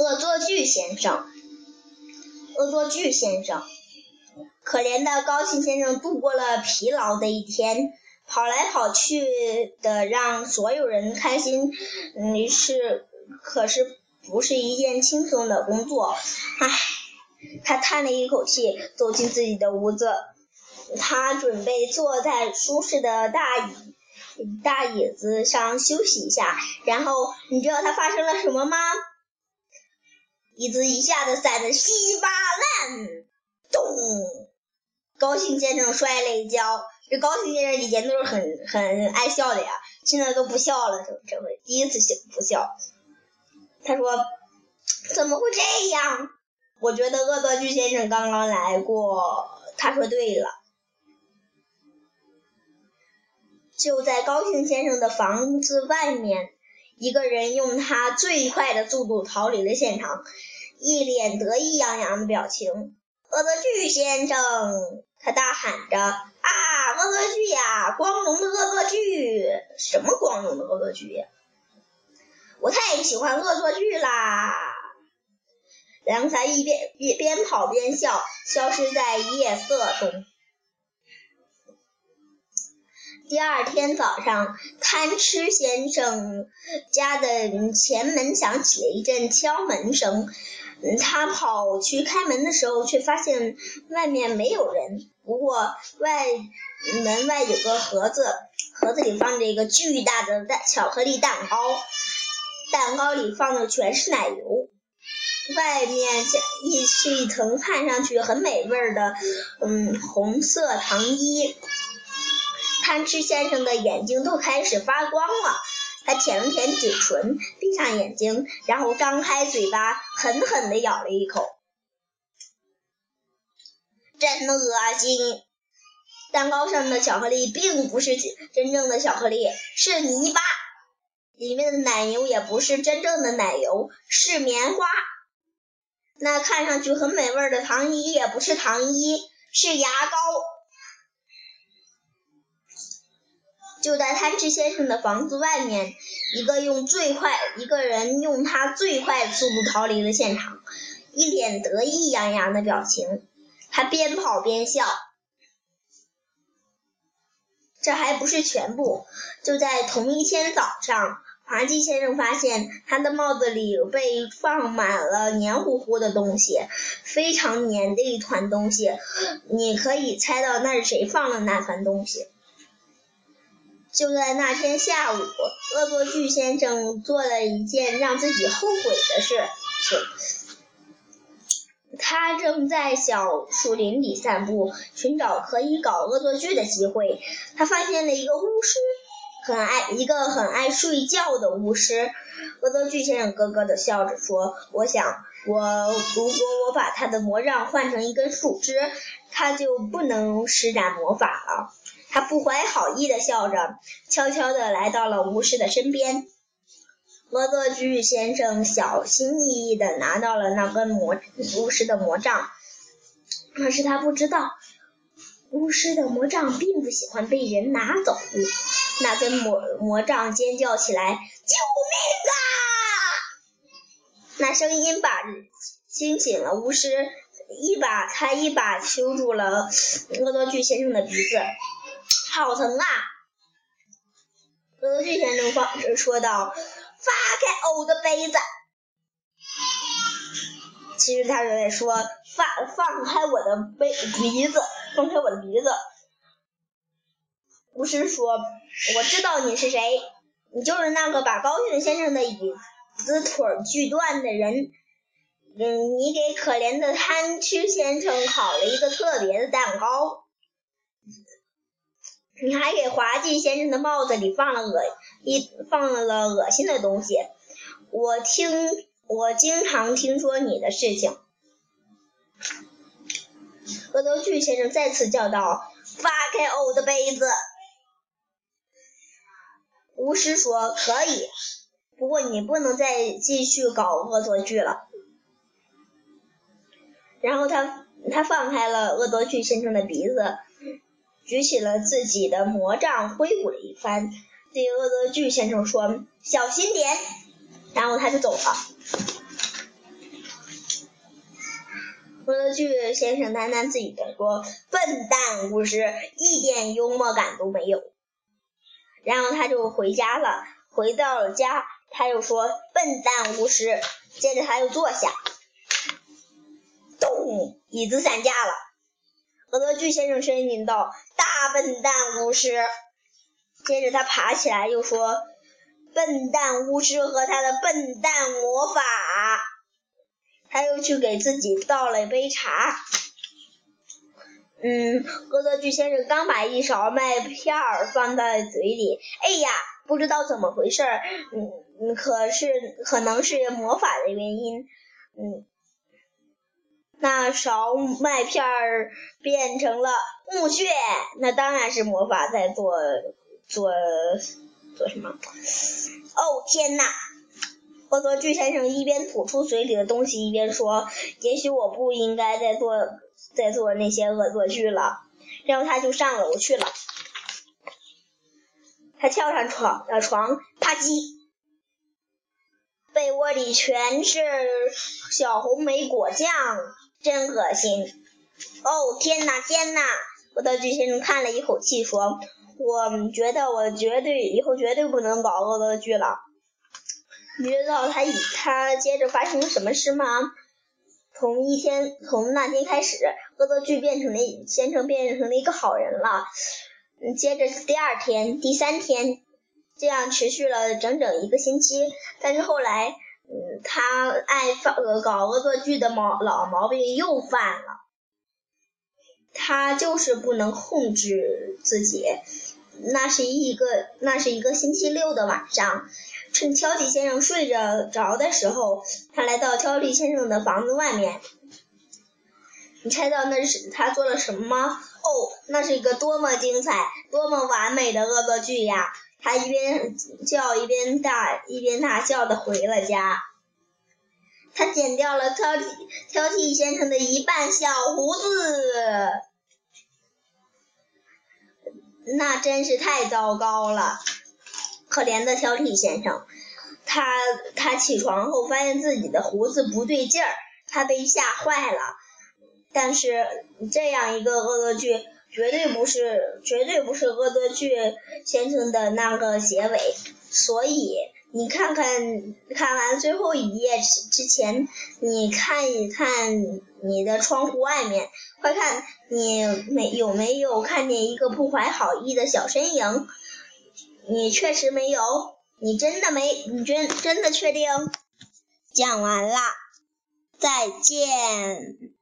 恶作剧先生，恶作剧先生，可怜的高兴先生度过了疲劳的一天，跑来跑去的让所有人开心，嗯，是可是不是一件轻松的工作，唉，他叹了一口气，走进自己的屋子，他准备坐在舒适的大椅大椅子上休息一下，然后你知道他发生了什么吗？椅子一下子散得稀巴烂，咚！高兴先生摔了一跤。这高兴先生以前都是很很爱笑的呀，现在都不笑了，这回第一次笑不笑。他说：“怎么会这样？”我觉得恶作剧先生刚刚来过。他说：“对了。”就在高兴先生的房子外面。一个人用他最快的速度逃离了现场，一脸得意洋洋的表情。恶作剧先生，他大喊着：“啊，恶作剧呀，光荣的恶作剧！什么光荣的恶作剧呀？我太喜欢恶作剧啦！”然后他一边一边跑边笑，消失在夜色中。第二天早上，贪吃先生家的前门响起了一阵敲门声。他跑去开门的时候，却发现外面没有人。不过外门外有个盒子，盒子里放着一个巨大的蛋巧克力蛋糕，蛋糕里放的全是奶油。外面一是一层看上去很美味的嗯红色糖衣。贪吃先生的眼睛都开始发光了，他舔了舔嘴唇，闭上眼睛，然后张开嘴巴，狠狠地咬了一口，真恶心！蛋糕上的巧克力并不是真正的巧克力，是泥巴；里面的奶油也不是真正的奶油，是棉花。那看上去很美味的糖衣也不是糖衣，是牙膏。就在贪吃先生的房子外面，一个用最快一个人用他最快的速度逃离了现场，一脸得意洋洋的表情。他边跑边笑。这还不是全部，就在同一天早上，滑稽先生发现他的帽子里被放满了黏糊糊的东西，非常黏的一团东西。你可以猜到那是谁放了那团东西？就在那天下午，恶作剧先生做了一件让自己后悔的事情。他正在小树林里散步，寻找可以搞恶作剧的机会。他发现了一个巫师，很爱一个很爱睡觉的巫师。恶作剧先生咯咯的笑着说：“我想，我如果我把他的魔杖换成一根树枝，他就不能施展魔法了。”他不怀好意的笑着，悄悄地来到了巫师的身边。恶作剧先生小心翼翼地拿到了那根魔巫师的魔杖，可是他不知道，巫师的魔杖并不喜欢被人拿走。那根魔魔杖尖叫起来：“救命啊！”那声音把惊醒了巫师，一把他一把揪住了恶作剧先生的鼻子。好疼啊！恶作剧先生放说道：“发开我的杯子。”其实他是在说：“放放开我的杯鼻子，放开我的鼻子。”巫师说：“我知道你是谁，你就是那个把高兴先生的椅子腿锯断的人。嗯，你给可怜的贪吃先生烤了一个特别的蛋糕。”你还给滑稽先生的帽子里放了恶一放了恶心的东西，我听我经常听说你的事情。恶作剧先生再次叫道：“发开我的杯子！”巫师说：“可以，不过你不能再继续搞恶作剧了。”然后他他放开了恶作剧先生的鼻子。举起了自己的魔杖，挥舞了一番，对恶作剧先生说：“小心点。”然后他就走了。恶作剧先生喃喃自语地说：“笨蛋巫师，一点幽默感都没有。”然后他就回家了。回到了家，他又说：“笨蛋巫师。”接着他又坐下，咚，椅子散架了。恶作剧先生声音道：“大笨蛋巫师。”接着他爬起来又说：“笨蛋巫师和他的笨蛋魔法。”他又去给自己倒了一杯茶。嗯，恶作剧先生刚把一勺麦片放在嘴里，哎呀，不知道怎么回事儿，嗯，可是可能是魔法的原因，嗯，那勺麦片儿变成了木屑，那当然是魔法在做做做什么？哦天呐！恶作剧先生一边吐出嘴里的东西，一边说：“也许我不应该再做再做那些恶作剧了。”然后他就上楼去了。他跳上床，呃，床，啪叽，被窝里全是小红莓果酱，真恶心！哦，天哪，天哪！恶作剧先生叹了一口气说：“我觉得我绝对以后绝对不能搞恶作剧了。”你知道他以他接着发生了什么事吗？从一天从那天开始，恶作剧变成了先生变成了一个好人了。接着第二天、第三天，这样持续了整整一个星期。但是后来，嗯，他爱犯呃搞恶作剧的毛老毛病又犯了。他就是不能控制自己。那是一个那是一个星期六的晚上。趁挑剔先生睡着着的时候，他来到挑剔先生的房子外面。你猜到那是他做了什么吗？哦，那是一个多么精彩、多么完美的恶作剧呀！他一边叫一边大一边大笑的回了家。他剪掉了挑剔挑剔先生的一半小胡子，那真是太糟糕了。可怜的挑剔先生，他他起床后发现自己的胡子不对劲儿，他被吓坏了。但是这样一个恶作剧，绝对不是绝对不是恶作剧先生的那个结尾。所以你看看看完最后一页之之前，你看一看你的窗户外面，快看你没有没有看见一个不怀好意的小身影。你确实没有，你真的没，你真真的确定？讲完了，再见。